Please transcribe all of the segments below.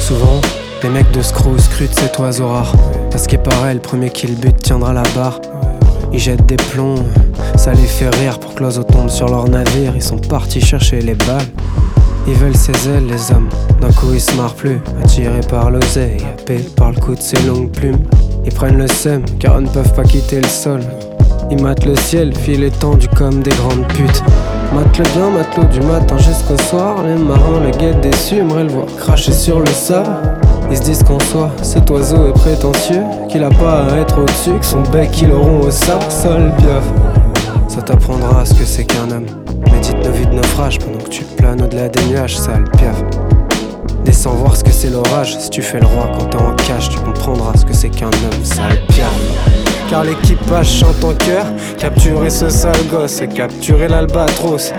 Souvent, les mecs de Screw scrutent cet oiseau rare. Parce qu'il paraît, le premier qui le tiendra la barre. Ils jettent des plombs, ça les fait rire pour que l'oiseau tombe sur leur navire. Ils sont partis chercher les balles. Ils veulent ses ailes, les hommes. D'un coup, ils se marrent plus. Attirés par l'oseille, happés par le coup de ses longues plumes. Ils prennent le seum, car ils ne peuvent pas quitter le sol. Ils matent le ciel, fil étendu comme des grandes putes. Mate le bien, matelot du matin jusqu'au soir. Les marins, le guettent déçus, aimeraient le voir cracher sur le sable. Ils se disent qu'en soi, cet oiseau est prétentieux, qu'il a pas à être au-dessus, que son bec ils l'auront au sable, sale pieuvre. Ça t'apprendra ce que c'est qu'un homme. Médite nos de naufrage pendant que tu planes au-delà des nuages, sale pieuvre. Descends voir ce que c'est l'orage. Si tu fais le roi quand t'es en cache, tu comprendras ce que c'est qu'un homme, sale pieuvre. Car l'équipage chante en cœur Capturer ce sale gosse et capturer l'albatros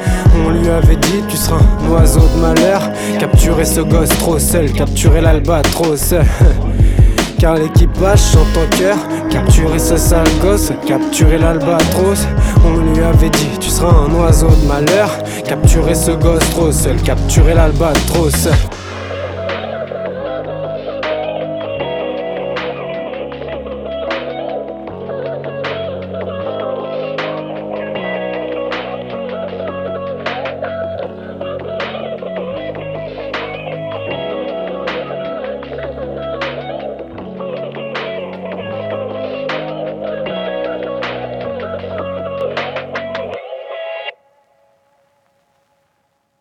On lui avait dit tu seras un oiseau de malheur Capturer ce gosse trop seul Capturer l'albatros Car l'équipage chante en cœur Capturer ce sale gosse Capturer l'albatros. On lui avait dit tu seras un oiseau de malheur. Capturer ce gosse trop seul Capturer l'albatros